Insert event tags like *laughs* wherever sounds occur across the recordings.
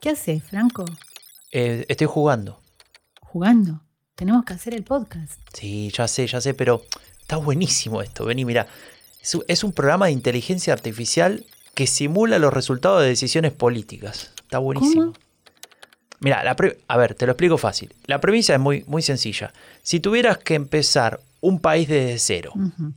¿Qué haces, Franco? Eh, estoy jugando. ¿Jugando? Tenemos que hacer el podcast. Sí, ya sé, ya sé, pero está buenísimo esto. Vení, mira. Es un- programa de inteligencia artificial que simula los resultados de decisiones políticas. Está buenísimo. ¿Cómo? Mira, la pre- a ver, te lo explico fácil. La premisa es muy, muy sencilla. Si tuvieras que empezar un país desde cero,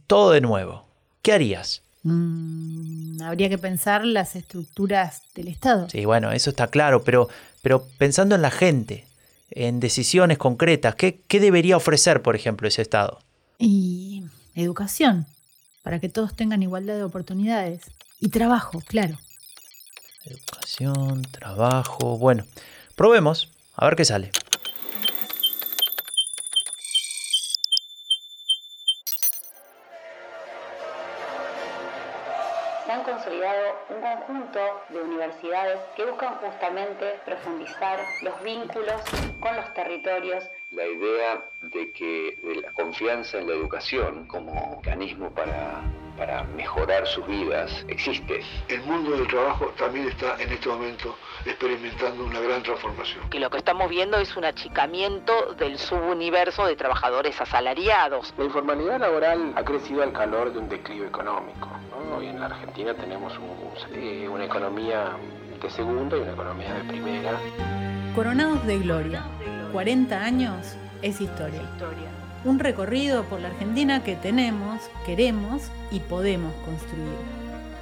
todo de nuevo, ¿qué harías? Mm, habría que pensar las estructuras del Estado. Sí, bueno, eso está claro, pero, pero pensando en la gente, en decisiones concretas, ¿qué, qué debería ofrecer, por ejemplo, ese Estado? Y educación, para que todos tengan igualdad de oportunidades. Y trabajo, claro. Educación, trabajo, bueno, probemos, a ver qué sale. Un conjunto de universidades que buscan justamente profundizar los vínculos con los territorios la idea de que de la confianza en la educación como mecanismo para, para mejorar sus vidas existe. El mundo del trabajo también está en este momento experimentando una gran transformación. que lo que estamos viendo es un achicamiento del subuniverso de trabajadores asalariados. La informalidad laboral ha crecido al calor de un declive económico. ¿no? Hoy en la Argentina tenemos un- eh, una economía de segunda y una economía de primera. Coronados de Gloria. 40 años es historia. Un recorrido por la Argentina que tenemos, queremos y podemos construir.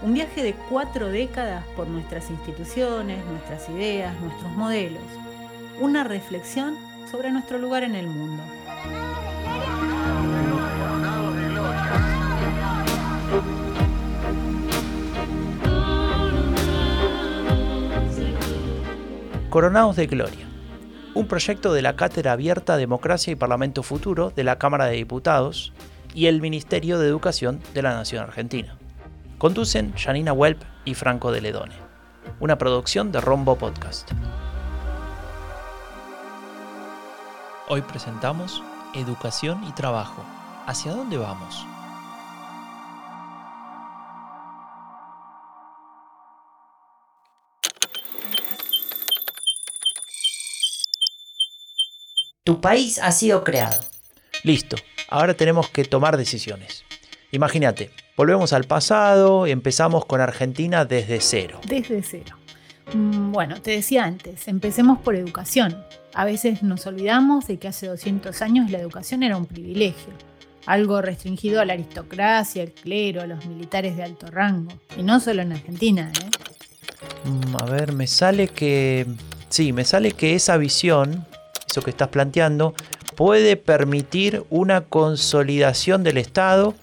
Un viaje de cuatro décadas por nuestras instituciones, nuestras ideas, nuestros modelos. Una reflexión sobre nuestro lugar en el mundo. Coronados de Gloria, un proyecto de la Cátedra Abierta Democracia y Parlamento Futuro de la Cámara de Diputados y el Ministerio de Educación de la Nación Argentina. Conducen Janina Welp y Franco de Ledone. Una producción de Rombo Podcast. Hoy presentamos Educación y Trabajo. ¿Hacia dónde vamos? Tu país ha sido creado. Listo, ahora tenemos que tomar decisiones. Imagínate, volvemos al pasado y empezamos con Argentina desde cero. Desde cero. Mm, Bueno, te decía antes, empecemos por educación. A veces nos olvidamos de que hace 200 años la educación era un privilegio, algo restringido a la aristocracia, el clero, a los militares de alto rango. Y no solo en Argentina, ¿eh? Mm, A ver, me sale que... Sí, me sale que esa visión, eso que estás planteando, puede permitir una consolidación del Estado,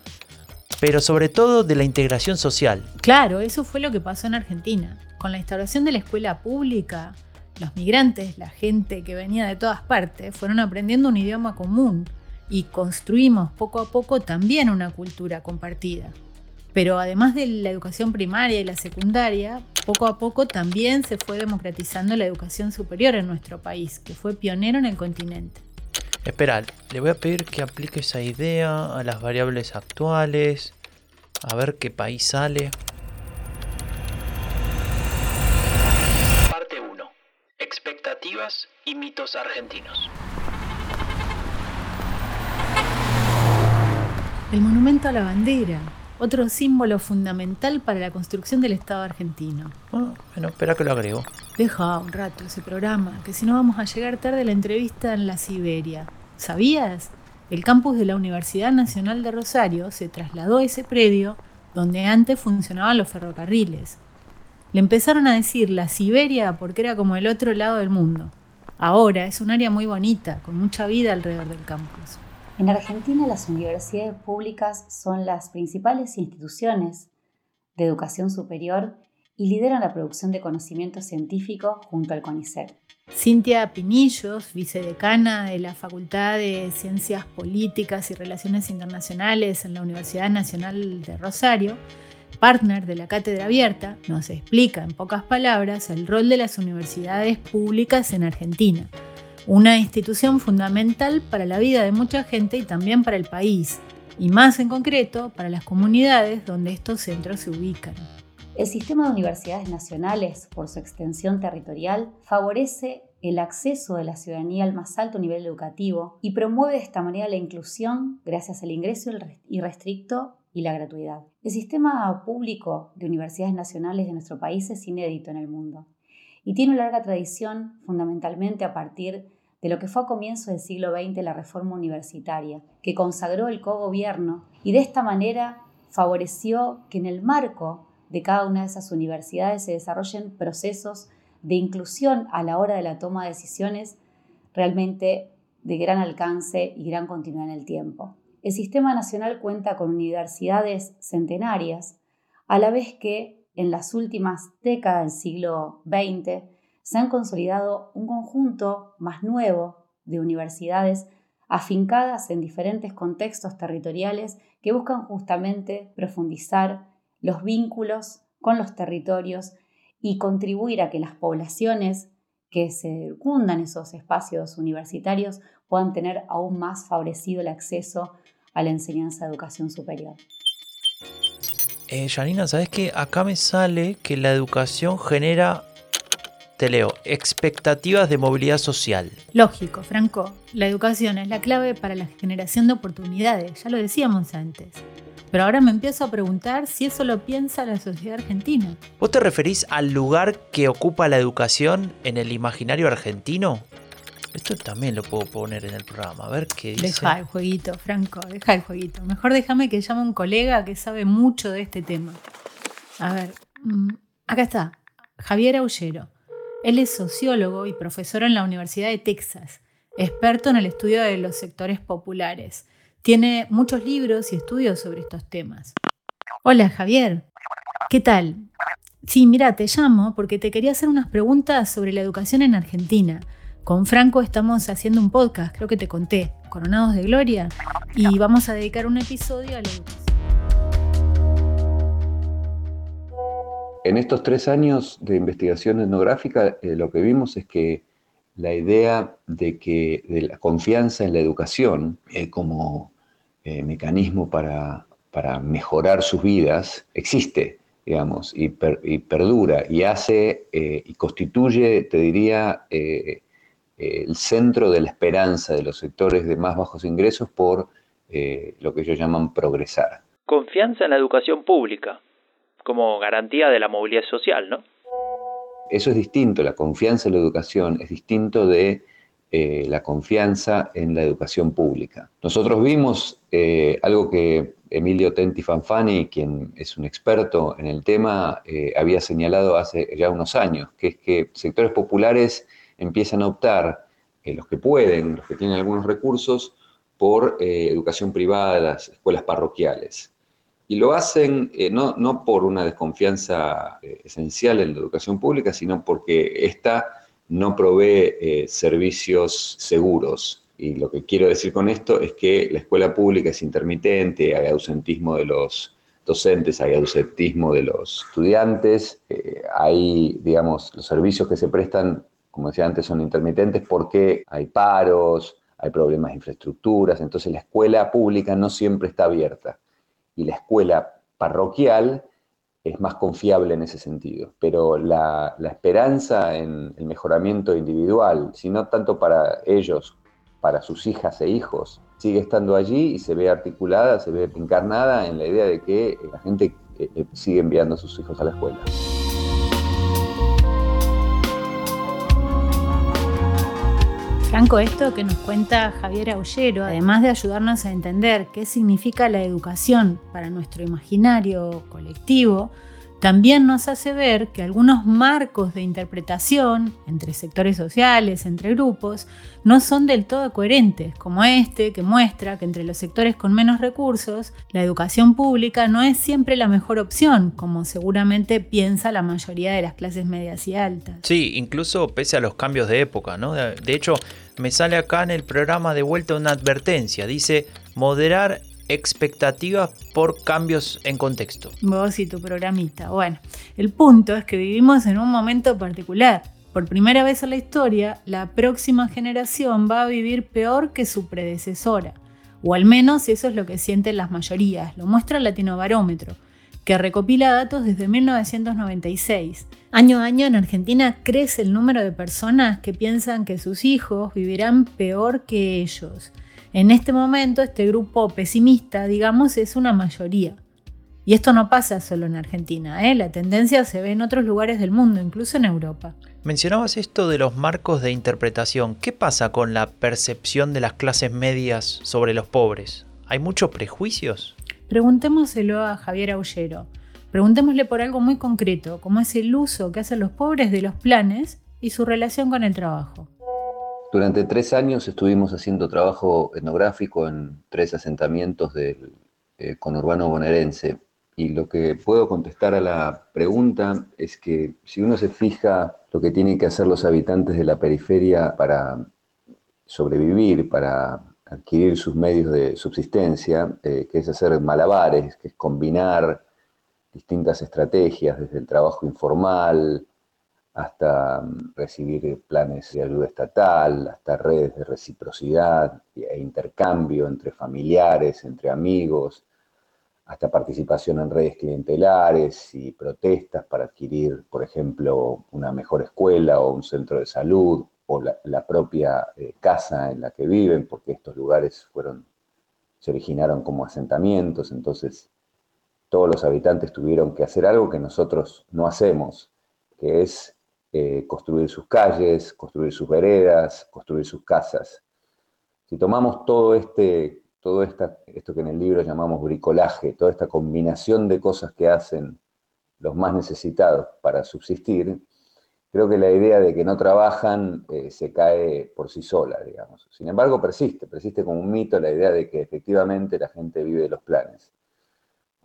pero sobre todo de la integración social. Claro, eso fue lo que pasó en Argentina. Con la instauración de la escuela pública, los migrantes, la gente que venía de todas partes, fueron aprendiendo un idioma común y construimos poco a poco también una cultura compartida. Pero además de la educación primaria y la secundaria, poco a poco también se fue democratizando la educación superior en nuestro país, que fue pionero en el continente. Espera, le voy a pedir que aplique esa idea a las variables actuales. A ver qué país sale. Parte 1. Expectativas y mitos argentinos. El monumento a la bandera, otro símbolo fundamental para la construcción del Estado argentino. Ah, bueno, espera que lo agrego. Deja un rato ese programa, que si no vamos a llegar tarde a la entrevista en la Siberia. ¿Sabías? El campus de la Universidad Nacional de Rosario se trasladó a ese predio donde antes funcionaban los ferrocarriles. Le empezaron a decir la Siberia porque era como el otro lado del mundo. Ahora es un área muy bonita, con mucha vida alrededor del campus. En Argentina las universidades públicas son las principales instituciones de educación superior y lideran la producción de conocimiento científico junto al CONICET. Cintia Pinillos, vicedecana de la Facultad de Ciencias Políticas y Relaciones Internacionales en la Universidad Nacional de Rosario, partner de la Cátedra Abierta, nos explica en pocas palabras el rol de las universidades públicas en Argentina, una institución fundamental para la vida de mucha gente y también para el país, y más en concreto para las comunidades donde estos centros se ubican. El sistema de universidades nacionales, por su extensión territorial, favorece el acceso de la ciudadanía al más alto nivel educativo y promueve de esta manera la inclusión gracias al ingreso irrestricto y la gratuidad. El sistema público de universidades nacionales de nuestro país es inédito en el mundo y tiene una larga tradición fundamentalmente a partir de lo que fue a comienzo del siglo XX la reforma universitaria, que consagró el cogobierno y de esta manera favoreció que en el marco de cada una de esas universidades se desarrollen procesos de inclusión a la hora de la toma de decisiones realmente de gran alcance y gran continuidad en el tiempo. El sistema nacional cuenta con universidades centenarias, a la vez que en las últimas décadas del siglo XX se han consolidado un conjunto más nuevo de universidades afincadas en diferentes contextos territoriales que buscan justamente profundizar los vínculos con los territorios y contribuir a que las poblaciones que circundan esos espacios universitarios puedan tener aún más favorecido el acceso a la enseñanza de educación superior. Eh, ¿sabes qué? Acá me sale que la educación genera, te leo, expectativas de movilidad social. Lógico, Franco. La educación es la clave para la generación de oportunidades, ya lo decíamos antes. Pero ahora me empiezo a preguntar si eso lo piensa la sociedad argentina. ¿Vos te referís al lugar que ocupa la educación en el imaginario argentino? Esto también lo puedo poner en el programa, a ver qué dice. Deja el jueguito, Franco, deja el jueguito. Mejor déjame que llame a un colega que sabe mucho de este tema. A ver, mm, acá está, Javier Aullero. Él es sociólogo y profesor en la Universidad de Texas, experto en el estudio de los sectores populares. Tiene muchos libros y estudios sobre estos temas. Hola Javier, ¿qué tal? Sí, mira, te llamo porque te quería hacer unas preguntas sobre la educación en Argentina. Con Franco estamos haciendo un podcast, creo que te conté, Coronados de Gloria, y vamos a dedicar un episodio a la educación. En estos tres años de investigación etnográfica, eh, lo que vimos es que la idea de que de la confianza en la educación eh, como eh, mecanismo para, mejorar sus vidas existe, digamos, y, perdura y hace y constituye, te diría, el centro de la esperanza de los sectores de más bajos ingresos por lo que ellos llaman progresar. Confianza en la educación pública como garantía de la movilidad social, ¿no? Eso es distinto, la confianza en la educación es distinto de eh, la confianza en la educación pública. Nosotros vimos eh, algo que Emilio Tenti Fanfani, quien es un experto en el tema, eh, había señalado hace ya unos años, que es que sectores populares empiezan a optar, los que pueden, los que tienen algunos recursos, por educación privada, las escuelas parroquiales. Y lo hacen no, no, por una desconfianza esencial en la educación pública, sino porque esta no provee eh, servicios seguros. Y lo que quiero decir con esto es que la escuela pública es intermitente, hay ausentismo de los docentes, hay ausentismo de los estudiantes, eh, hay, digamos, los servicios que se prestan, como decía antes, son intermitentes porque hay paros, hay problemas de infraestructuras, entonces la escuela pública no siempre está abierta. Y la escuela parroquial es más confiable en ese sentido. Pero la, esperanza en el mejoramiento individual, si no tanto para ellos, para sus hijas e hijos, sigue estando allí y se ve articulada, se ve encarnada en la idea de que la gente eh, eh, sigue enviando a sus hijos a la escuela. Franco, esto que nos cuenta Javier Aullero, además de ayudarnos a entender qué significa la educación para nuestro imaginario colectivo, también nos hace ver que algunos marcos de interpretación entre sectores sociales, entre grupos, no son del todo coherentes, como este que muestra que entre los sectores con menos recursos, la educación pública no es siempre la mejor opción, como seguramente piensa la mayoría de las clases medias y altas. Sí, incluso pese a los cambios de época, ¿no? De hecho, me sale acá en el programa de vuelta una advertencia, dice moderar expectativas por cambios en contexto. Vos y tu programista. Bueno, el punto es que vivimos en un momento particular. Por primera vez en la historia, la próxima generación va a vivir peor que su predecesora. O al menos eso es lo que sienten las mayorías, lo muestra el Latino Barómetro, que recopila datos desde 1996. Año a año en Argentina crece el número de personas que piensan que sus hijos vivirán peor que ellos. En este momento este grupo pesimista, digamos, es una mayoría. Y esto no pasa solo en Argentina, ¿eh? la tendencia se ve en otros lugares del mundo, incluso en Europa. Mencionabas esto de los marcos de interpretación. ¿Qué pasa con la percepción de las clases medias sobre los pobres? ¿Hay muchos prejuicios? Preguntémoselo a Javier Aullero. Preguntémosle por algo muy concreto, como es el uso que hacen los pobres de los planes y su relación con el trabajo. Durante tres años estuvimos haciendo trabajo etnográfico en tres asentamientos del eh, conurbano bonaerense. Y lo que puedo contestar a la pregunta es que si uno se fija lo que tienen que hacer los habitantes de la periferia para sobrevivir, para adquirir sus medios de subsistencia, eh, que es hacer malabares, que es combinar distintas estrategias, desde el trabajo informal hasta mm, recibir planes de ayuda estatal, hasta redes de reciprocidad e intercambio entre familiares, entre amigos, hasta participación en redes clientelares y protestas para adquirir, por ejemplo, una mejor escuela o un centro de salud o la, propia eh, casa en la que viven, porque estos lugares fueron, se originaron como asentamientos, entonces todos los habitantes tuvieron que hacer algo que nosotros no hacemos, que es eh, construir sus calles, construir sus veredas, construir sus casas. Si tomamos todo este, todo esta, esto que en el libro llamamos bricolaje, toda esta combinación de cosas que hacen los más necesitados para subsistir, creo que la idea de que no trabajan eh, se cae por sí sola, digamos. Sin embargo, persiste, persiste como un mito la idea de que efectivamente la gente vive de los planes.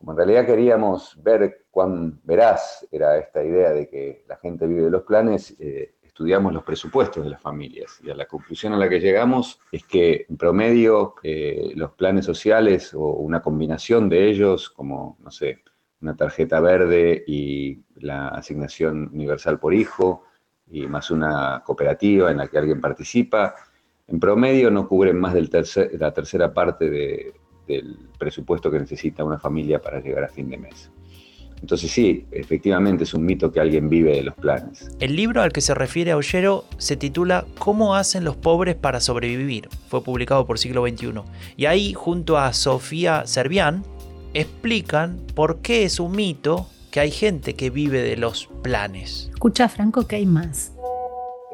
Como en realidad queríamos ver cuán veraz era esta idea de que la gente vive de los planes, eh, estudiamos los presupuestos de las familias. Y a la conclusión a la que llegamos es que en promedio eh, los planes sociales o una combinación de ellos, como, no sé, una tarjeta verde y la asignación universal por hijo, y más una cooperativa en la que alguien participa, en promedio no cubren más de la tercera parte del presupuesto que necesita una familia para llegar a fin de mes. Entonces sí, efectivamente es un mito que alguien vive de los planes. El libro al que se refiere Aullero se titula ¿Cómo hacen los pobres para sobrevivir? Fue publicado por Siglo XXI. Y ahí, junto a Sofía Servián, explican por qué es un mito que hay gente que vive de los planes. Escucha, Franco, que hay más.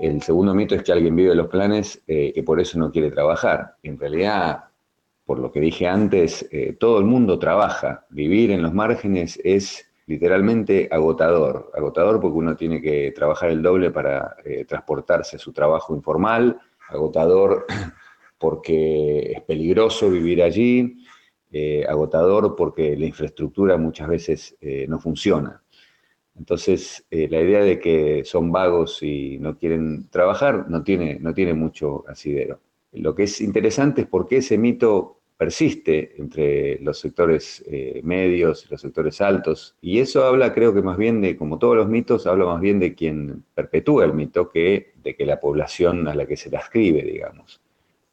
El segundo mito es que alguien vive de los planes eh, y por eso no quiere trabajar. En realidad, por lo que dije antes, eh, todo el mundo trabaja. Vivir en los márgenes es literalmente agotador. Agotador porque uno tiene que trabajar el doble para eh, transportarse a su trabajo informal. Agotador *clears throat* porque es peligroso vivir allí eh, agotador porque la infraestructura muchas veces no funciona. Entonces, la idea de que son vagos y no quieren trabajar no tiene, no tiene mucho asidero. Lo que es interesante es por qué ese mito persiste entre los sectores medios y los sectores altos. Y eso habla, creo que más bien de, como todos los mitos, habla más bien de quien perpetúa el mito que de que la población a la que se la escribe, digamos.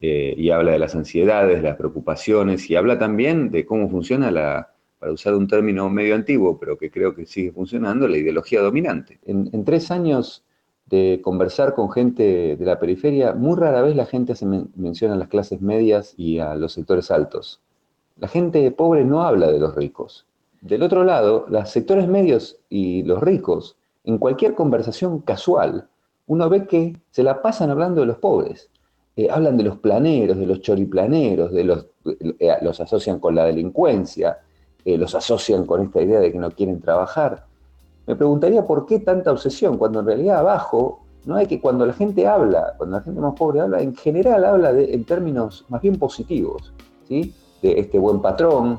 Eh, y habla de las ansiedades, las preocupaciones, y habla también de cómo funciona la, para usar un término medio antiguo, pero que creo que sigue funcionando, la ideología dominante. En, tres años de conversar con gente de la periferia, muy rara vez la gente se menciona a las clases medias y a los sectores altos. La gente pobre no habla de los ricos. Del otro lado, los sectores medios y los ricos, en cualquier conversación casual, uno ve que se la pasan hablando de los pobres. Eh, hablan de los planeros, de los choriplaneros, de los, eh, los asocian con la delincuencia, eh, los asocian con esta idea de que no quieren trabajar. Me preguntaría por qué tanta obsesión, cuando en realidad abajo no hay que, cuando la gente habla, cuando la gente más pobre habla, en general habla de, en términos más bien positivos, ¿sí? de este buen patrón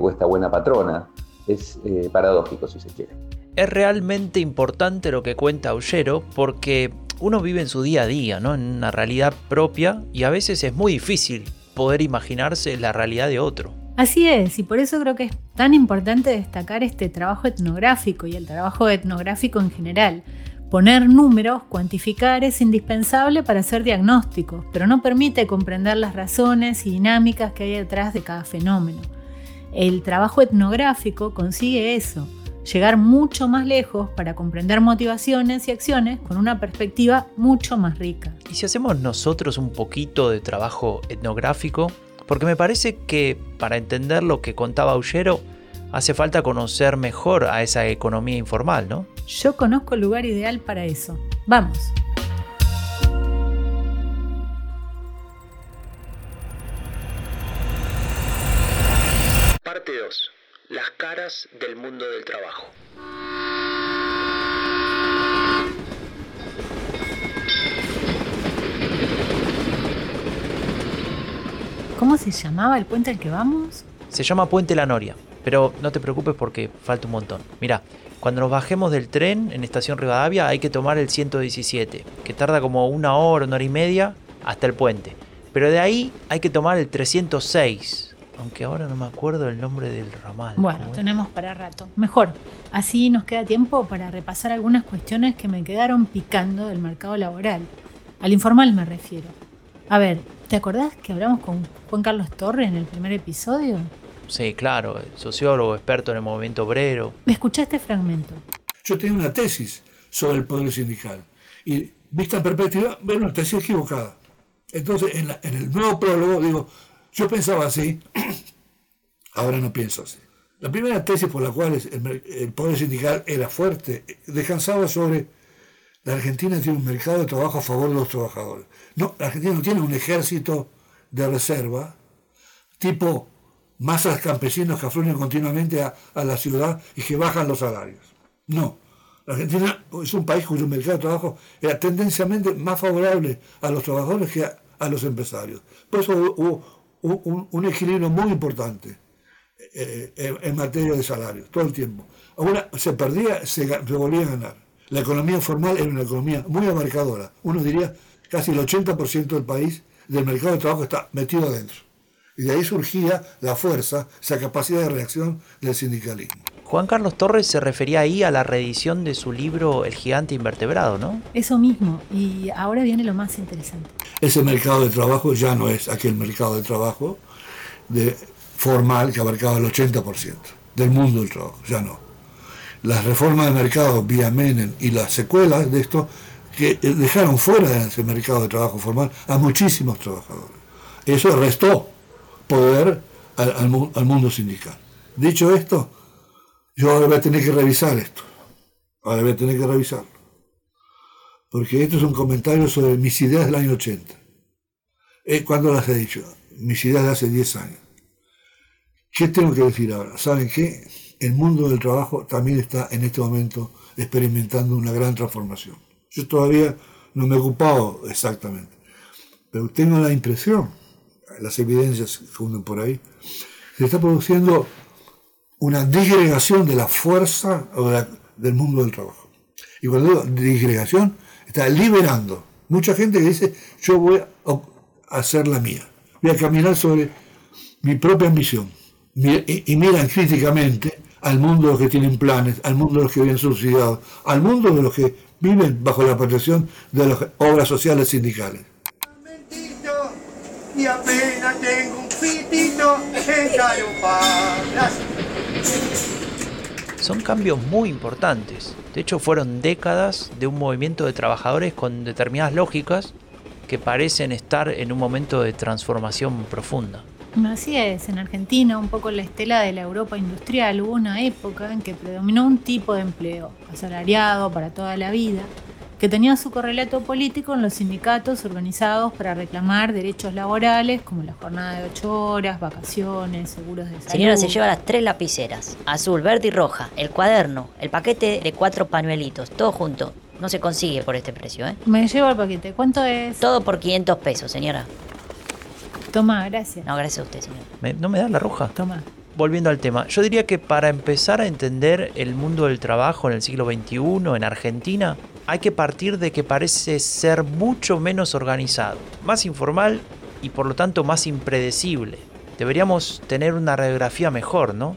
o esta buena patrona. Es paradójico si se quiere. Es realmente importante lo que cuenta Aullero porque uno vive en su día a día, ¿no? en una realidad propia y a veces es muy difícil poder imaginarse la realidad de otro. Así es, y por eso creo que es tan importante destacar este trabajo etnográfico y el trabajo etnográfico en general. Poner números, cuantificar es indispensable para hacer diagnósticos, pero no permite comprender las razones y dinámicas que hay detrás de cada fenómeno. El trabajo etnográfico consigue eso, llegar mucho más lejos para comprender motivaciones y acciones con una perspectiva mucho más rica. ¿Y si hacemos nosotros un poquito de trabajo etnográfico? Porque me parece que para entender lo que contaba Aullero, hace falta conocer mejor a esa economía informal, ¿no? Yo conozco el lugar ideal para eso. Vamos. Parte 2. Las caras del mundo del trabajo. ¿Cómo se llamaba el puente al que vamos? Se llama Puente La Noria, pero no te preocupes porque falta un montón. Mira, cuando nos bajemos del tren en Estación Rivadavia hay que tomar el 117, que tarda como una hora, una hora y media hasta el puente. Pero de ahí hay que tomar el 306, aunque ahora no me acuerdo el nombre del ramal. Bueno, tenemos para rato. Mejor, así nos queda tiempo para repasar algunas cuestiones que me quedaron picando del mercado laboral. Al informal me refiero. A ver, ¿te acordás que hablamos con Juan Carlos Torre en el primer episodio? Sí, claro, sociólogo, experto en el movimiento obrero. Escuchá este fragmento. Yo tenía una tesis sobre el poder sindical y vista en perspectiva, bueno, una tesis equivocada. Entonces, en, la- en el nuevo prólogo digo, yo pensaba así, *clears throat* ahora no pienso así. La primera tesis por la cual el, el poder sindical era fuerte descansaba sobre la Argentina tiene un mercado de trabajo a favor de los trabajadores. No, la Argentina no tiene un ejército de reserva tipo masas campesinos que afluyen continuamente a, la ciudad y que bajan los salarios. No. La Argentina es un país cuyo mercado de trabajo era tendencialmente más favorable a los trabajadores que a, los empresarios. Por eso hubo, un, equilibrio muy importante eh, en, en materia de salarios, todo el tiempo. Ahora se perdía, se, se volvía a ganar. La economía formal era una economía muy abarcadora. Uno diría casi el 80% del país, del mercado de trabajo está metido adentro. Y de ahí surgía la fuerza, esa capacidad de reacción del sindicalismo. Juan Carlos Torres se refería ahí a la reedición de su libro El gigante invertebrado, ¿no? Eso mismo, y ahora viene lo más interesante. Ese mercado de trabajo ya no es aquel mercado de trabajo de, formal que abarcaba el 80% del mundo del trabajo, ya no. Las reformas de mercado vía Menem y las secuelas de esto que eh, dejaron fuera de ese mercado de trabajo formal a muchísimos trabajadores. Eso restó poder al, al al mundo sindical. Dicho esto, yo ahora voy a tener que revisar esto. Ahora voy a tener que revisarlo. Porque esto es un comentario sobre mis ideas del año 80. Eh, ¿Cuándo las he dicho? Mis ideas de hace 10 años. ¿Qué tengo que decir ahora? ¿Saben qué? El mundo del trabajo también está en este momento experimentando una gran transformación. Yo todavía no me he ocupado exactamente, pero tengo la impresión, las evidencias que funden por ahí, se está produciendo una disgregación de la fuerza o de la- del mundo del trabajo. Y cuando digo disgregación, está liberando. Mucha gente que dice, yo voy a hacer la mía, voy a caminar sobre mi propia Y, y miran críticamente al mundo de los que tienen planes, al mundo de los que viven subsidiados, al mundo de los que viven bajo la protección de las obras sociales sindicales. y apenas tengo un. Son cambios muy importantes. De hecho, fueron décadas de un movimiento de trabajadores con determinadas lógicas que parecen estar en un momento de transformación profunda. Así es, en Argentina, un poco la estela de la Europa industrial, hubo una época en que predominó un tipo de empleo, asalariado para toda la vida, que tenía su correlato político en los sindicatos organizados para reclamar derechos laborales como la jornada de ocho horas, vacaciones, seguros de salud. Señora, se lleva las tres lapiceras, azul, verde y roja, el cuaderno, el paquete de cuatro pañuelitos, todo junto. No se consigue por este precio, ¿eh? Me llevo el paquete. ¿Cuánto es? Todo por 500 pesos, señora. Toma, gracias. No, gracias a usted, señora. ¿Me- ¿No me da la roja? Toma. Volviendo al tema, yo diría que para empezar a entender el mundo del trabajo en el siglo XXI en Argentina, hay que partir de que parece ser mucho menos organizado, más informal y por lo tanto más impredecible. Deberíamos tener una radiografía mejor, ¿no?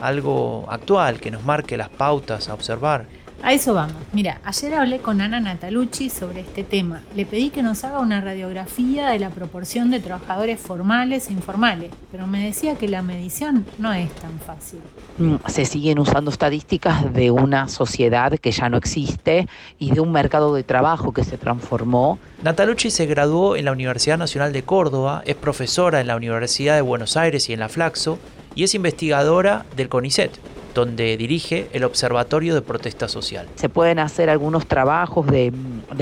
Algo actual que nos marque las pautas a observar. A eso vamos. Mira, ayer hablé con Ana Natalucci sobre este tema. Le pedí que nos haga una radiografía de la proporción de trabajadores formales e informales, pero me decía que la medición no es tan fácil. Mm, se siguen usando estadísticas de una sociedad que ya no existe y de un mercado de trabajo que se transformó. Natalucci se graduó en la Universidad Nacional de Córdoba, es profesora en la Universidad de Buenos Aires y en la Flaxo y es investigadora del CONICET, donde dirige el Observatorio de Protesta Social. Se pueden hacer algunos trabajos de,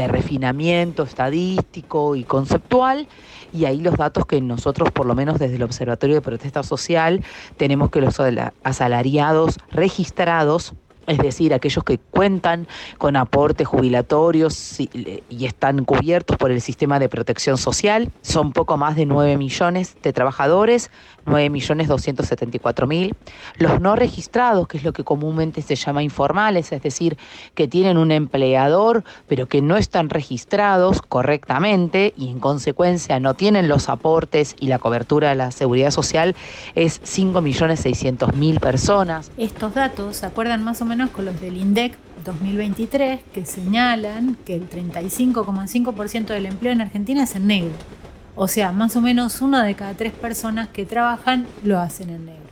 refinamiento estadístico y conceptual y ahí los datos que nosotros, por lo menos desde el Observatorio de Protesta Social, tenemos que los asalariados registrados es decir, aquellos que cuentan con aportes jubilatorios y, y, están cubiertos por el sistema de protección social. Son poco más de 9 millones de trabajadores, 9.274.000. Los no registrados, que es lo que comúnmente se llama informales, es decir, que tienen un empleador, pero que no están registrados correctamente y en consecuencia no tienen los aportes y la cobertura de la seguridad social, es 5.600.000 personas. Estos datos se acuerdan más o menos con los del INDEC 2023, que señalan que el 35,5% del empleo en Argentina es en negro. O sea, más o menos una de cada tres personas que trabajan lo hacen en negro.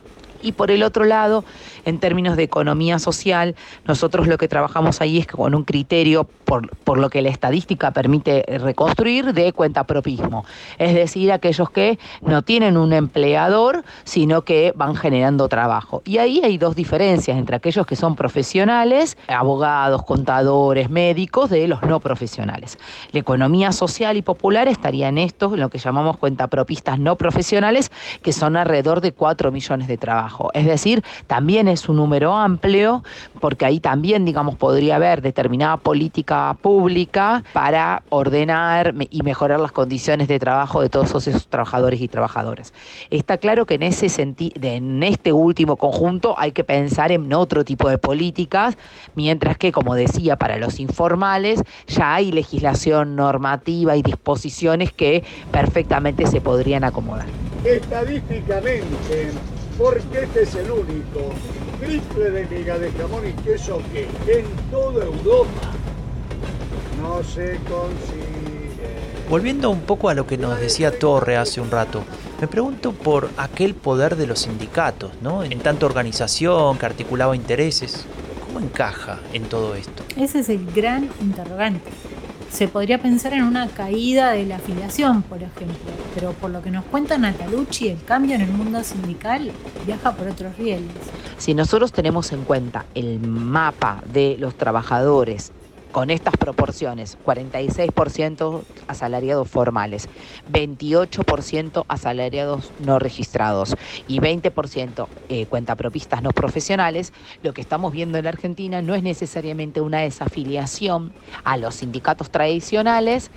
Y por el otro lado, en términos de economía social, nosotros lo que trabajamos ahí es con un criterio, por, lo que la estadística permite reconstruir, de cuentapropismo. Es decir, aquellos que no tienen un empleador, sino que van generando trabajo. Y ahí hay dos diferencias entre aquellos que son profesionales, abogados, contadores, médicos, de los no profesionales. La economía social y popular estaría en esto, en lo que llamamos cuentapropistas no profesionales, que son alrededor de 4 millones de trabajos. Es decir, también es un número amplio, porque ahí también, digamos, podría haber determinada política pública para ordenar y mejorar las condiciones de trabajo de todos esos trabajadores y trabajadoras. Está claro que en ese en este último conjunto hay que pensar en otro tipo de políticas, mientras que, como decía, para los informales ya hay legislación normativa y disposiciones que perfectamente se podrían acomodar. Estadísticamente, porque este es el único triple de miga de jamón y queso que en toda Europa no se consigue. Volviendo un poco a lo que nos decía Torre hace un rato, me pregunto por aquel poder de los sindicatos, ¿no? En tanta organización que articulaba intereses. ¿Cómo encaja en todo esto? Ese es el gran interrogante. Se podría pensar en una caída de la afiliación, por ejemplo, pero por lo que nos cuenta Natalucci, el cambio en el mundo sindical viaja por otros rieles. Si nosotros tenemos en cuenta el mapa de los trabajadores con estas proporciones, 46% asalariados formales, 28% asalariados no registrados y 20% eh, cuentapropistas no profesionales, lo que estamos viendo en la Argentina no es necesariamente una desafiliación a los sindicatos tradicionales,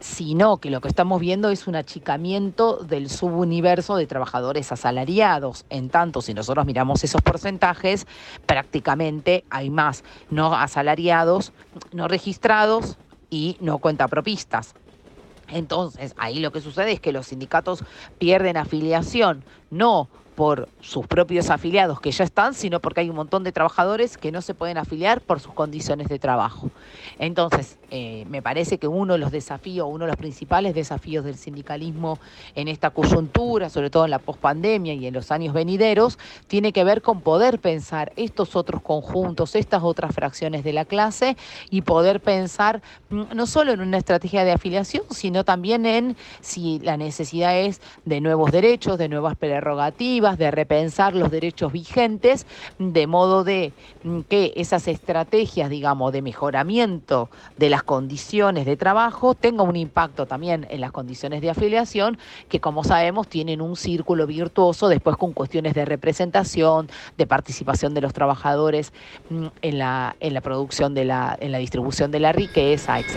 sino que lo que estamos viendo es un achicamiento del subuniverso de trabajadores asalariados. En tanto, si nosotros miramos esos porcentajes, prácticamente hay más no asalariados, no registrados y no cuentapropistas. Entonces, ahí lo que sucede es que los sindicatos pierden afiliación, no por sus propios afiliados que ya están, sino porque hay un montón de trabajadores que no se pueden afiliar por sus condiciones de trabajo. Entonces, eh, me parece que uno de los desafíos, uno de los principales desafíos del sindicalismo en esta coyuntura, sobre todo en la pospandemia y en los años venideros, tiene que ver con poder pensar estos otros conjuntos, estas otras fracciones de la clase y poder pensar mm, no solo en una estrategia de afiliación, sino también en si la necesidad es de nuevos derechos, de nuevas prerrogativas, de repensar los derechos vigentes, de modo de mm, que esas estrategias, digamos, de mejoramiento de las condiciones de trabajo tenga un impacto también en las condiciones de afiliación, que como sabemos tienen un círculo virtuoso después con cuestiones de representación, de participación de los trabajadores mm, en la, en la producción de la, en la distribución de la riqueza, etc.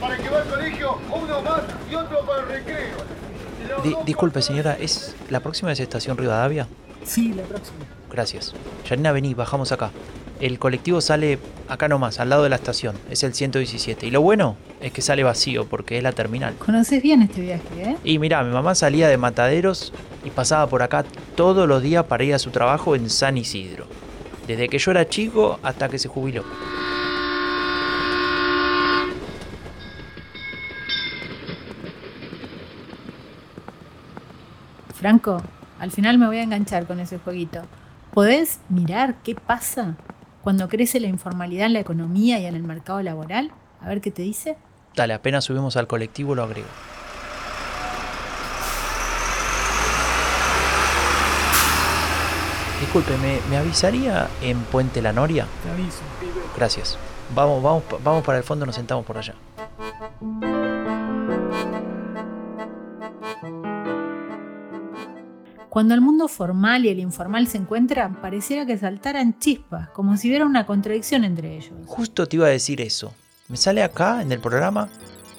para que va al colegio, uno más y otro para el recreo. Di disculpe, señora, ¿es la próxima es Estación Rivadavia? Sí, la próxima. Gracias. Yanina, vení, bajamos acá. El colectivo sale acá nomás, al lado de la estación. Es el 117. Y lo bueno es que sale vacío porque es la terminal. Conoces bien este viaje, ¿eh? Y mirá, mi mamá salía de Mataderos y pasaba por acá todos los días para ir a su trabajo en San Isidro. desde que yo era chico hasta que se jubiló. Franco, al final me voy a enganchar con ese jueguito. ¿Podés mirar qué pasa cuando crece la informalidad en la economía y en el mercado laboral? A ver qué te dice. Dale, apenas subimos al colectivo lo agrego. Disculpe, ¿me, me avisaría en Puente La Noria? Te aviso. Gracias. Vamos, vamos, vamos para el fondo, nos sentamos por allá. Cuando el mundo formal y el informal se encuentran, pareciera que saltaran chispas, como si hubiera una contradicción entre ellos. Justo te iba a decir eso. Me sale acá en el programa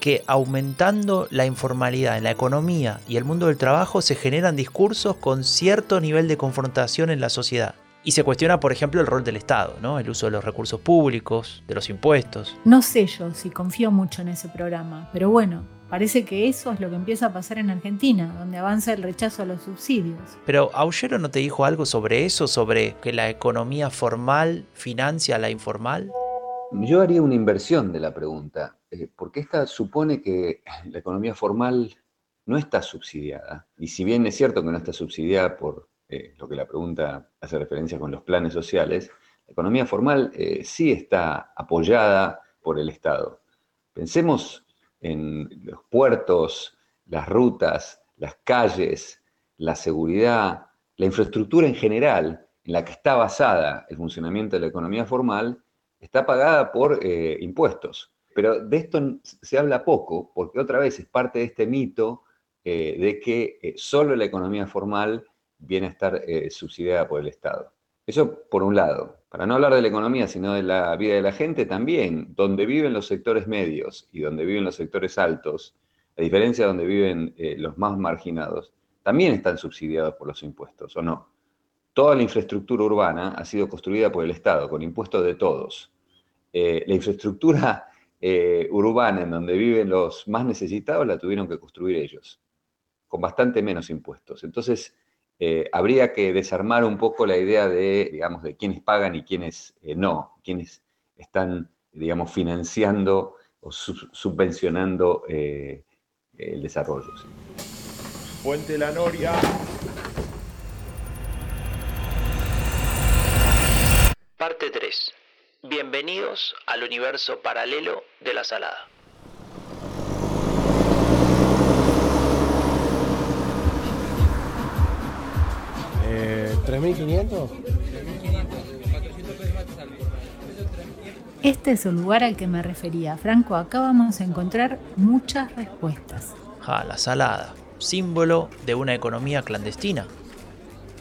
que aumentando la informalidad en la economía y el mundo del trabajo se generan discursos con cierto nivel de confrontación en la sociedad. Y se cuestiona, por ejemplo, el rol del Estado, ¿no? el uso de los recursos públicos, de los impuestos. No sé yo si confío mucho en ese programa, pero bueno, parece que eso es lo que empieza a pasar en Argentina, donde avanza el rechazo a los subsidios. Pero Aullero no te dijo algo sobre eso, sobre que la economía formal financia a la informal. Yo haría una inversión de la pregunta, eh, porque esta supone que la economía formal no está subsidiada. Y si bien es cierto que no está subsidiada por eh, lo que la pregunta hace referencia con los planes sociales, la economía formal eh, sí está apoyada por el Estado. Pensemos en los puertos, las rutas, las calles, la seguridad, la infraestructura en general en la que está basada el funcionamiento de la economía formal, está pagada por eh, impuestos. Pero de esto se habla poco, porque otra vez es parte de este mito de que solo la economía formal viene a estar subsidiada por el Estado. Eso por un lado. Para no hablar de la economía, sino de la vida de la gente también, donde viven los sectores medios y donde viven los sectores altos, a diferencia de donde viven los más marginados, también están subsidiados por los impuestos, ¿o no? Toda la infraestructura urbana ha sido construida por el Estado, con impuestos de todos. Eh, la infraestructura eh, urbana en donde viven los más necesitados la tuvieron que construir ellos, con bastante menos impuestos. Entonces, eh, habría que desarmar un poco la idea de, digamos, de quiénes pagan y quiénes no, quiénes están, digamos, financiando o subvencionando el desarrollo. Puente La Noria. Parte 3. Bienvenidos al universo paralelo de la salada. ¿3.500? Este es el lugar al que me refería. Franco, acá vamos a encontrar muchas respuestas. Ja, la salada, símbolo de una economía clandestina,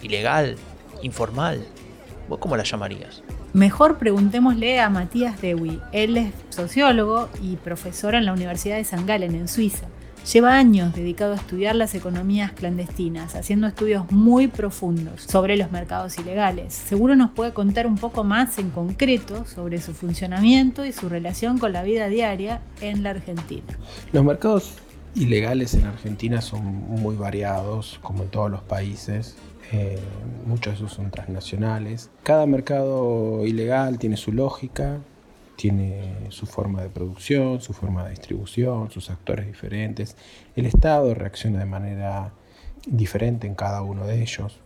ilegal, informal. ¿Vos cómo la llamarías? Mejor preguntémosle a Matías Dewi. Él es sociólogo y profesor en la Universidad de San Galen, en Suiza. Lleva años dedicado a estudiar las economías clandestinas, haciendo estudios muy profundos sobre los mercados ilegales. Seguro nos puede contar un poco más en concreto sobre su funcionamiento y su relación con la vida diaria en la Argentina. Los mercados ilegales en Argentina son muy variados, como en todos los países. Eh, muchos de esos son transnacionales. Cada mercado ilegal tiene su lógica, tiene su forma de producción, su forma de distribución, sus actores diferentes. El Estado reacciona de manera diferente en cada uno de ellos,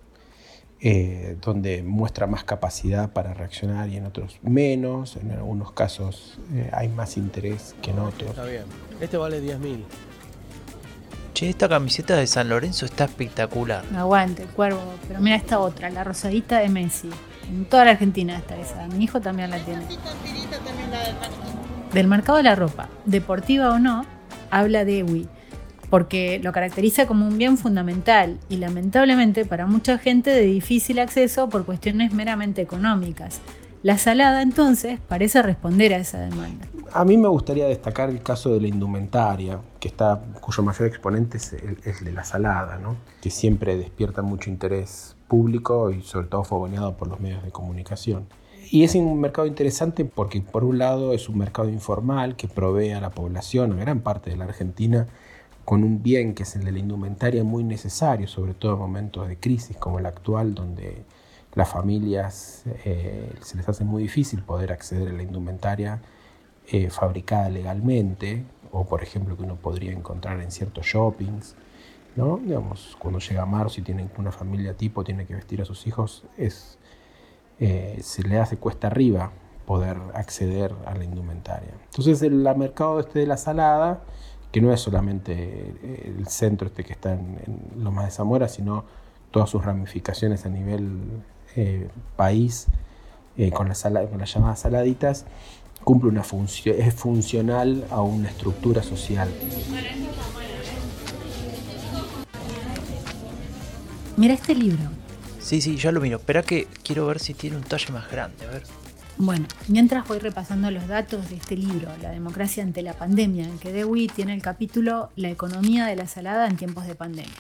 eh, donde muestra más capacidad para reaccionar y en otros menos. En algunos casos eh, hay más interés que en otros. Está bien. Este vale 10.000. Che, esta camiseta de San Lorenzo está espectacular. Aguante, cuervo. Pero mira esta otra, la rosadita de Messi. En toda la Argentina está esa. Mi hijo también la tiene. Del mercado de la ropa, deportiva o no, habla de EWI, porque lo caracteriza como un bien fundamental y lamentablemente para mucha gente de difícil acceso por cuestiones meramente económicas. La salada entonces parece responder a esa demanda. A mí me gustaría destacar el caso de la indumentaria, que está, cuyo mayor exponente es el, de la salada, ¿no? que siempre despierta mucho interés público y sobre todo fogoneado por los medios de comunicación. Y es un mercado interesante porque por un lado es un mercado informal que provee a la población, a gran parte de la Argentina, con un bien que es el de la indumentaria muy necesario, sobre todo en momentos de crisis como el actual, donde las familias eh, se les hace muy difícil poder acceder a la indumentaria eh, fabricada legalmente, o por ejemplo que uno podría encontrar en ciertos shoppings. ¿No? Digamos, cuando llega marzo y tiene una familia tipo, tiene que vestir a sus hijos, es, eh, se le hace cuesta arriba poder acceder a la indumentaria. Entonces el mercado este de la salada, que no es solamente el centro este que está en, en Loma de Zamora, sino todas sus ramificaciones a nivel eh, país, eh, con, las con las llamadas saladitas, cumple una función, es funcional a una estructura social. Mira este libro. Sí, sí, ya lo miro. Espera que quiero ver si tiene un talle más grande. A ver. Bueno, mientras voy repasando los datos de este libro, La democracia ante la pandemia, en que Dewey tiene el capítulo La economía de la salada en tiempos de pandemia.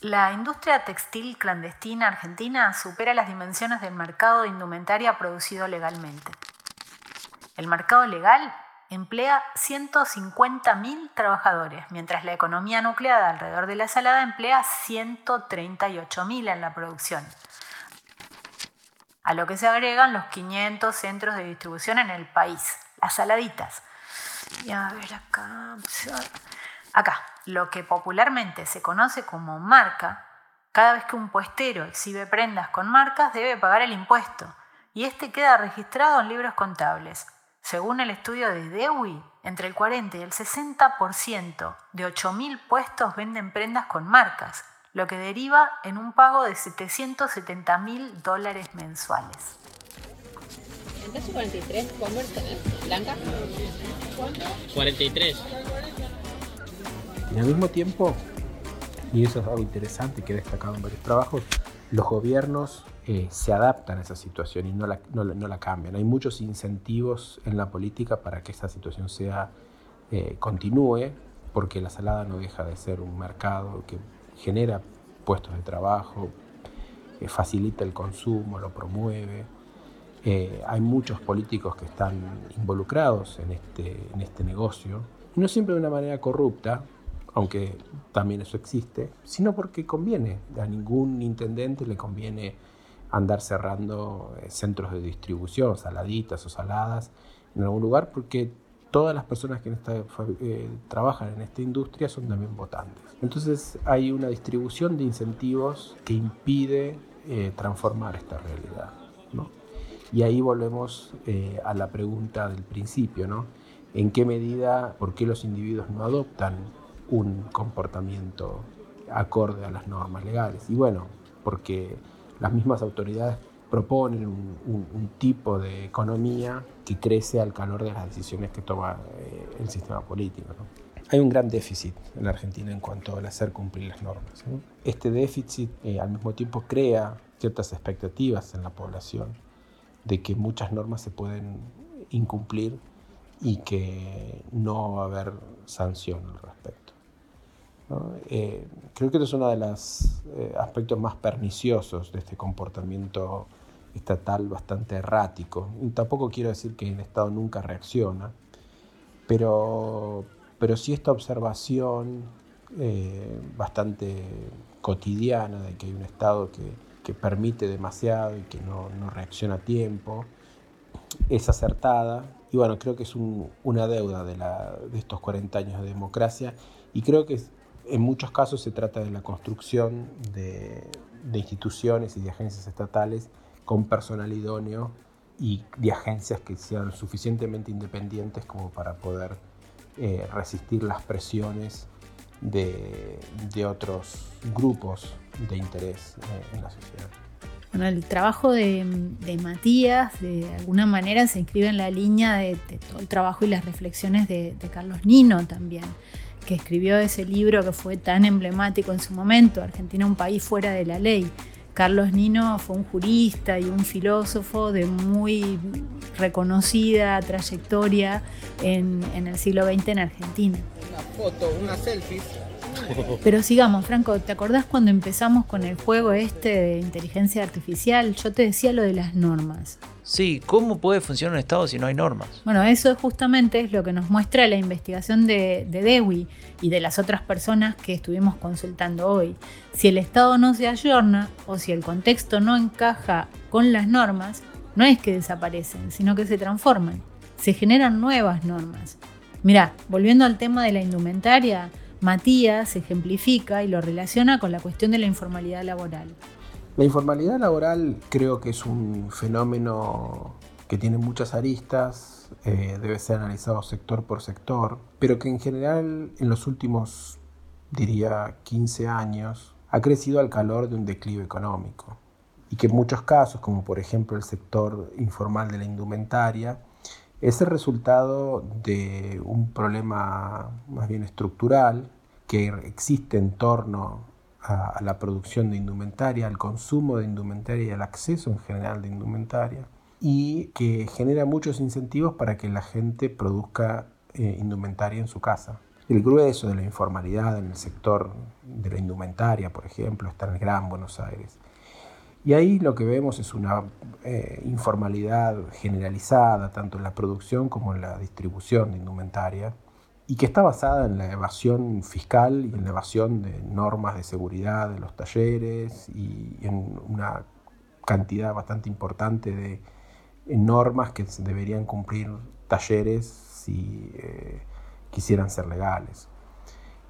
La industria textil clandestina argentina supera las dimensiones del mercado de indumentaria producido legalmente. El mercado legal emplea 150.000 trabajadores, mientras la economía nucleada alrededor de la salada emplea 138.000 en la producción. A lo que se agregan los 500 centros de distribución en el país, las saladitas. Y a ver acá. Acá, lo que popularmente se conoce como marca, cada vez que un puestero exhibe prendas con marcas debe pagar el impuesto, y este queda registrado en libros contables. Según el estudio de Dewey, entre el 40 y el 60% de 8.000 puestos venden prendas con marcas, lo que deriva en un pago de 770 mil dólares mensuales. ¿En 43 Converse blanca? ¿Cuánto? 43. Y al mismo tiempo, y eso es algo interesante que he destacado en varios trabajos, los gobiernos eh, se adaptan a esa situación y no la, no, la, cambian. Hay muchos incentivos en la política para que esa situación sea, eh, continúe, porque la salada no deja de ser un mercado que genera puestos de trabajo, eh, facilita el consumo, lo promueve. hay muchos políticos que están involucrados en este, en este negocio, no siempre de una manera corrupta, aunque también eso existe, sino porque conviene. A ningún intendente le conviene andar cerrando eh, centros de distribución, saladitas o saladas en algún lugar, porque todas las personas que eh, trabajan en esta industria son también votantes. Entonces hay una distribución de incentivos que impide eh, transformar esta realidad. Y ahí volvemos a la pregunta del principio, ¿no? ¿En qué medida, por qué los individuos no adoptan un comportamiento acorde a las normas legales. Y bueno, porque las mismas autoridades proponen un, tipo de economía que crece al calor de las decisiones que toma eh, el sistema político. Hay un gran déficit en Argentina en cuanto al hacer cumplir las normas. Este déficit eh, al mismo tiempo crea ciertas expectativas en la población de que muchas normas se pueden incumplir y que no va a haber sanción al respecto. Eh, creo que eso es uno de los eh, aspectos más perniciosos de este comportamiento estatal bastante errático. Y tampoco quiero decir que el Estado nunca reacciona, pero, pero sí esta observación eh, bastante cotidiana de que hay un Estado que, permite demasiado y que no, reacciona a tiempo, es acertada. Y bueno, creo que es una deuda de, la, de estos 40 años de democracia y creo que en muchos casos se trata de la construcción de, instituciones y de agencias estatales con personal idóneo y de agencias que sean suficientemente independientes como para poder eh, resistir las presiones de, otros grupos de interés eh, en la sociedad. Bueno, el trabajo de, Matías de alguna manera se inscribe en la línea de, todo el trabajo y las reflexiones de Carlos Nino también que escribió ese libro que fue tan emblemático en su momento, Argentina un país fuera de la ley. Carlos Nino fue un jurista y un filósofo de muy reconocida trayectoria en, el siglo XX en Argentina. Una foto, una selfie. *laughs* Pero sigamos, Franco, ¿te acordás cuando empezamos con el juego este de inteligencia artificial? Yo te decía lo de las normas. Sí, ¿cómo puede funcionar un Estado si no hay normas? Bueno, eso justamente es lo que nos muestra la investigación de, de Dewey y de las otras personas que estuvimos consultando hoy. Si el Estado no se ayorna o si el contexto no encaja con las normas, no es que desaparecen, sino que se transforman. Se generan nuevas normas. Mira, volviendo al tema de la indumentaria, Matías ejemplifica y lo relaciona con la cuestión de la informalidad laboral. La informalidad laboral creo que es un fenómeno que tiene muchas aristas, eh, debe ser analizado sector por sector, pero que en general en los últimos, diría, 15 años ha crecido al calor de un declive económico. Y que en muchos casos, como por ejemplo el sector informal de la indumentaria, es el resultado de un problema más bien estructural que existe en torno a, la producción de indumentaria, al consumo de indumentaria y al acceso en general de indumentaria, y que genera muchos incentivos para que la gente produzca eh, indumentaria en su casa. El grueso de la informalidad en el sector de la indumentaria, por ejemplo, está en el Gran Buenos Aires. Y ahí lo que vemos es una eh, informalidad generalizada, tanto en la producción como en la distribución de indumentaria, y que está basada en la evasión fiscal y en la evasión de normas de seguridad de los talleres y en una cantidad bastante importante de normas que deberían cumplir talleres si eh, quisieran ser legales.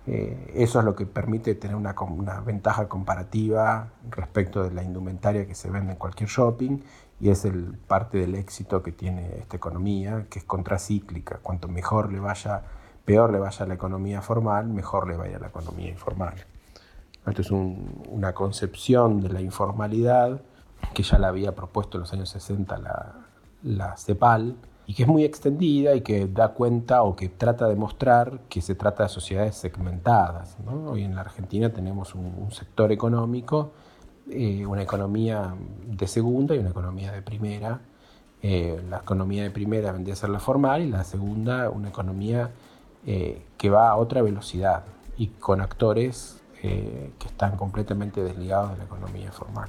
Eh, eso es lo que permite tener una, una, ventaja comparativa respecto de la indumentaria que se vende en cualquier shopping y es el, parte del éxito que tiene esta economía, que es contracíclica. Cuanto mejor le vaya peor le vaya a la economía formal, mejor le vaya a la economía informal. Esto es una concepción de la informalidad que ya la había propuesto en los años 60 la, CEPAL y que es muy extendida y que da cuenta o que trata de mostrar que se trata de sociedades segmentadas. Hoy en la Argentina tenemos un, sector económico, eh, una economía de segunda y una economía de primera. Eh, la economía de primera vendría a ser la formal y la segunda una economía eh, que va a otra velocidad y con actores eh, que están completamente desligados de la economía formal.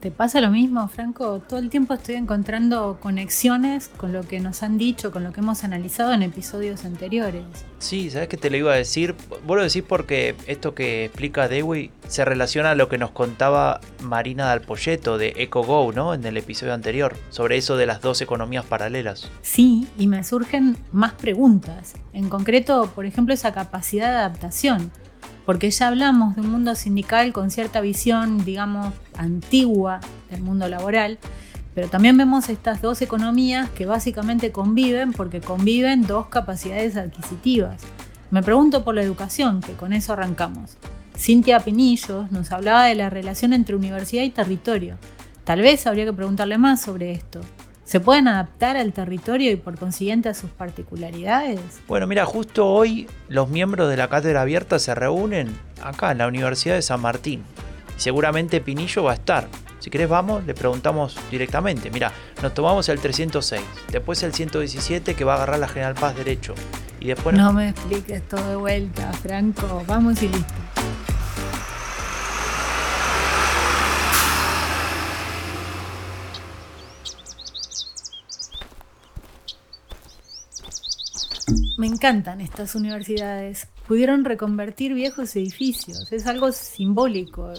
¿Te pasa lo mismo, Franco? Todo el tiempo estoy encontrando conexiones con lo que nos han dicho, con lo que hemos analizado en episodios anteriores. Sí, ¿sabes qué te lo iba a decir? Vos lo decís porque esto que explica Dewey se relaciona a lo que nos contaba Marina Dalpolleto de EcoGo, ¿no? En el episodio anterior, sobre eso de las dos economías paralelas. Sí, y me surgen más preguntas. En concreto, por ejemplo, esa capacidad de adaptación porque ya hablamos de un mundo sindical con cierta visión, digamos, antigua del mundo laboral, pero también vemos estas dos economías que básicamente conviven porque conviven dos capacidades adquisitivas. Me pregunto por la educación, que con eso arrancamos. Cintia Pinillos nos hablaba de la relación entre universidad y territorio. Tal vez habría que preguntarle más sobre esto se pueden adaptar al territorio y por consiguiente a sus particularidades? Bueno, mira, justo hoy los miembros de la cátedra abierta se reúnen acá en la Universidad de San Martín. Seguramente Pinillo va a estar. Si querés vamos, le preguntamos directamente. Mira, nos tomamos el 306, después el 117 que va a agarrar la General Paz derecho. Y después... No me expliques todo de vuelta, Franco. Vamos y listo. Me encantan estas universidades. Pudieron reconvertir viejos edificios. Es algo simbólico.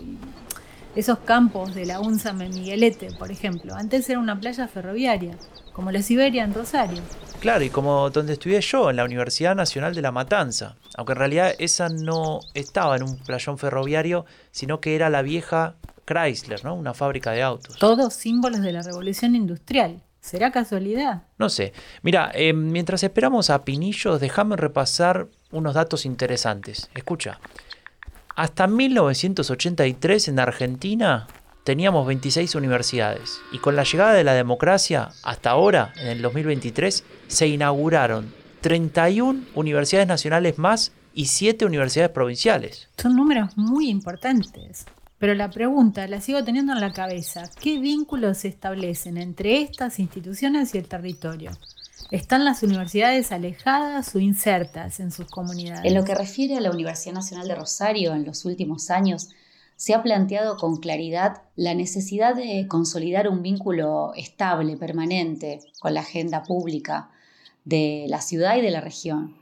Esos campos de la UNSAM en Miguelete, por ejemplo, antes era una playa ferroviaria, como la Siberia en Rosario. Claro, y como donde estudié yo, en la Universidad Nacional de La Matanza. Aunque en realidad esa no estaba en un playón ferroviario, sino que era la vieja Chrysler, ¿no? Una fábrica de autos. Todos símbolos de la revolución industrial. ¿Será casualidad? No sé. Mira, eh, mientras esperamos a Pinillos, déjame repasar unos datos interesantes. Escucha. Hasta 1983 en Argentina teníamos 26 universidades y con la llegada de la democracia, hasta ahora, en el 2023, se inauguraron 31 universidades nacionales más y 7 universidades provinciales. Son números muy importantes. Pero la pregunta la sigo teniendo en la cabeza. ¿Qué vínculos se establecen entre estas instituciones y el territorio? ¿Están las universidades alejadas o insertas en sus comunidades? En lo que refiere a la Universidad Nacional de Rosario, en los últimos años se ha planteado con claridad la necesidad de consolidar un vínculo estable, permanente, con la agenda pública de la ciudad y de la región.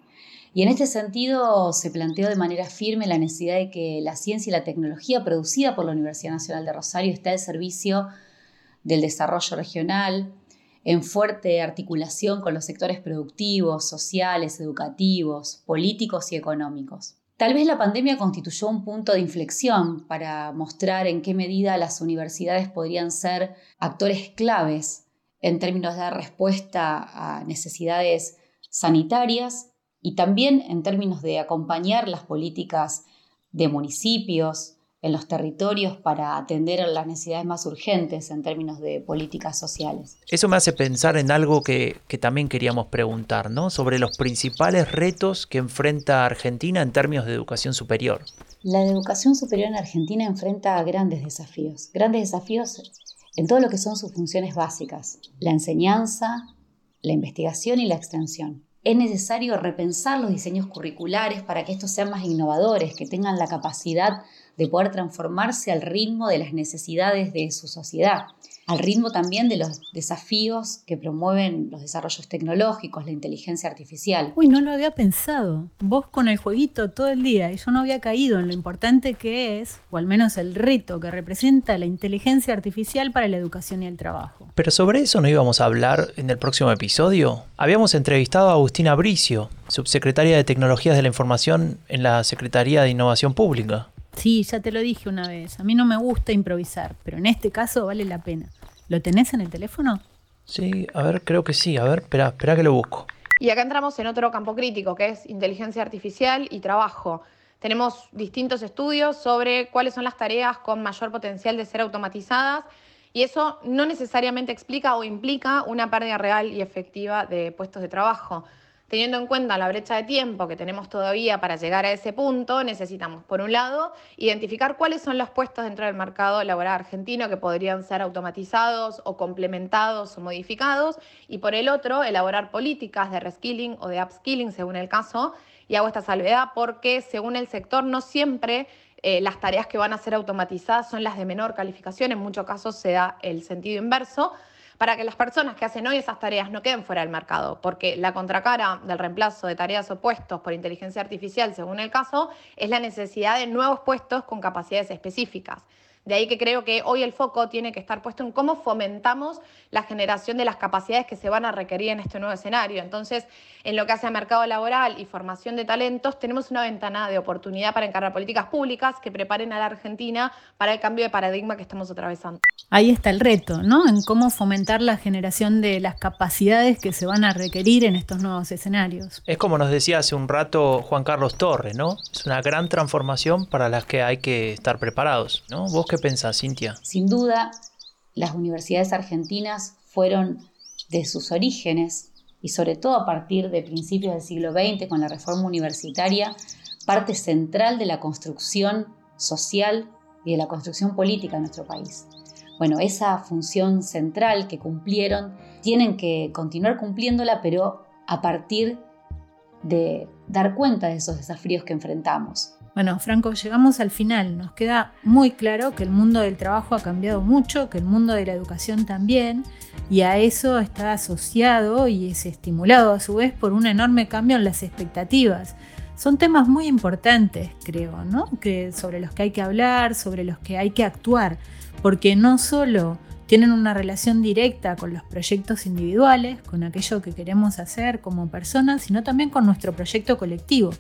Y en este sentido se planteó de manera firme la necesidad de que la ciencia y la tecnología producida por la Universidad Nacional de Rosario esté al servicio del desarrollo regional, en fuerte articulación con los sectores productivos, sociales, educativos, políticos y económicos. Tal vez la pandemia constituyó un punto de inflexión para mostrar en qué medida las universidades podrían ser actores claves en términos de respuesta a necesidades sanitarias y también en términos de acompañar las políticas de municipios, en los territorios para atender las necesidades más urgentes en términos de políticas sociales. Eso me hace pensar en algo que, que, también queríamos preguntar, ¿no? Sobre los principales retos que enfrenta Argentina en términos de educación superior. La educación superior en Argentina enfrenta grandes desafíos, grandes desafíos en todo lo que son sus funciones básicas, la enseñanza, la investigación y la extensión. Es necesario repensar los diseños curriculares para que estos sean más innovadores, que tengan la capacidad de poder transformarse al ritmo de las necesidades de su sociedad, al ritmo también de los desafíos que promueven los desarrollos tecnológicos, la inteligencia artificial. Uy, no lo había pensado. Vos con el jueguito todo el día y yo no había caído en lo importante que es, o al menos el reto que representa la inteligencia artificial para la educación y el trabajo. Pero sobre eso no íbamos a hablar en el próximo episodio. Habíamos entrevistado a Agustina Bricio, subsecretaria de Tecnologías de la Información en la Secretaría de Innovación Pública. Sí, ya te lo dije una vez. A mí no me gusta improvisar, pero en este caso vale la pena. ¿Lo tenés en el teléfono? Sí, a ver, creo que sí. A ver, espera, espera que lo busco. Y acá entramos en otro campo crítico, que es inteligencia artificial y trabajo. Tenemos distintos estudios sobre cuáles son las tareas con mayor potencial de ser automatizadas y eso no necesariamente explica o implica una pérdida real y efectiva de puestos de trabajo. Teniendo en cuenta la brecha de tiempo que tenemos todavía para llegar a ese punto, necesitamos, por un lado, identificar cuáles son los puestos dentro del mercado laboral argentino que podrían ser automatizados o complementados o modificados, y por el otro, elaborar políticas de reskilling o de upskilling según el caso. Y hago esta salvedad porque, según el sector, no siempre eh, las tareas que van a ser automatizadas son las de menor calificación, en muchos casos se da el sentido inverso para que las personas que hacen hoy esas tareas no queden fuera del mercado, porque la contracara del reemplazo de tareas o por inteligencia artificial, según el caso, es la necesidad de nuevos puestos con capacidades específicas. De ahí que creo que hoy el foco tiene que estar puesto en cómo fomentamos la generación de las capacidades que se van a requerir en este nuevo escenario. Entonces, en lo que hace a mercado laboral y formación de talentos, tenemos una ventana de oportunidad para encargar políticas públicas que preparen a la Argentina para el cambio de paradigma que estamos atravesando. Ahí está el reto, ¿no? En cómo fomentar la generación de las capacidades que se van a requerir en estos nuevos escenarios. Es como nos decía hace un rato Juan Carlos Torres, ¿no? Es una gran transformación para las que hay que estar preparados, ¿no? ¿Vos qué pensás, Cintia? Sin duda, las universidades argentinas fueron de sus orígenes y sobre todo a partir de principios del siglo XX con la reforma universitaria, parte central de la construcción social y de la construcción política en nuestro país. Bueno, esa función central que cumplieron, tienen que continuar cumpliéndola, pero a partir de dar cuenta de esos desafíos que enfrentamos. Bueno, Franco, llegamos al final. Nos queda muy claro que el mundo del trabajo ha cambiado mucho, que el mundo de la educación también, y a eso está asociado y es estimulado a su vez por un enorme cambio en las expectativas. Son temas muy importantes, creo, ¿no? Que sobre los que hay que hablar, sobre los que hay que actuar, porque no solo tienen una relación directa con los proyectos individuales, con aquello que queremos hacer como personas, sino también con nuestro proyecto colectivo,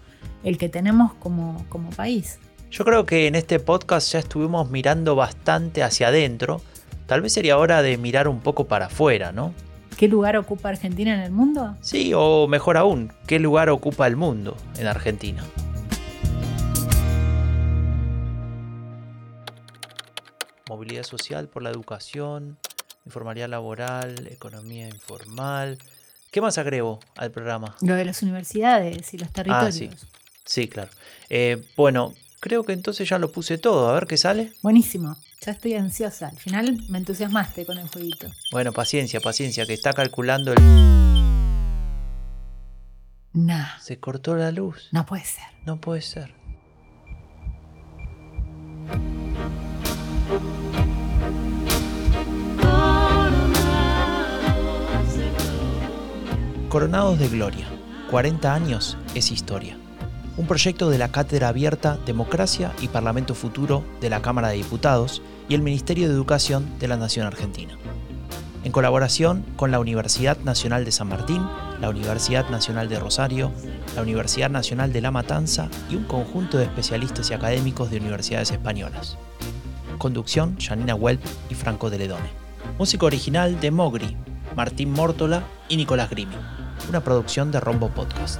el que tenemos como, como país. Yo creo que en este podcast ya estuvimos mirando bastante hacia adentro. Tal vez sería hora de mirar un poco para afuera, ¿no? ¿Qué lugar ocupa Argentina en el mundo? Sí, o mejor aún, ¿qué lugar ocupa el mundo en Argentina? Movilidad social por la educación, informalidad laboral, economía informal. ¿Qué más agrego al programa? Lo de las universidades y los territorios. Ah, sí. Sí, claro. Eh, bueno, creo que entonces ya lo puse todo. A ver qué sale. Buenísimo. Ya estoy ansiosa. Al final me entusiasmaste con el jueguito. Bueno, paciencia, paciencia, que está calculando el. Nah. Se cortó la luz. No puede ser. No puede ser. Coronados de Gloria, 40 años es historia. Un proyecto de la Cátedra Abierta Democracia y Parlamento Futuro de la Cámara de Diputados y el Ministerio de Educación de la Nación Argentina. En colaboración con la Universidad Nacional de San Martín, la Universidad Nacional de Rosario, la Universidad Nacional de La Matanza y un conjunto de especialistas y académicos de universidades españolas. Conducción, Janina Welp y Franco de Ledone. Música original de Mogri, Martín Mórtola y Nicolás Grimi una producción de Rombo Podcast.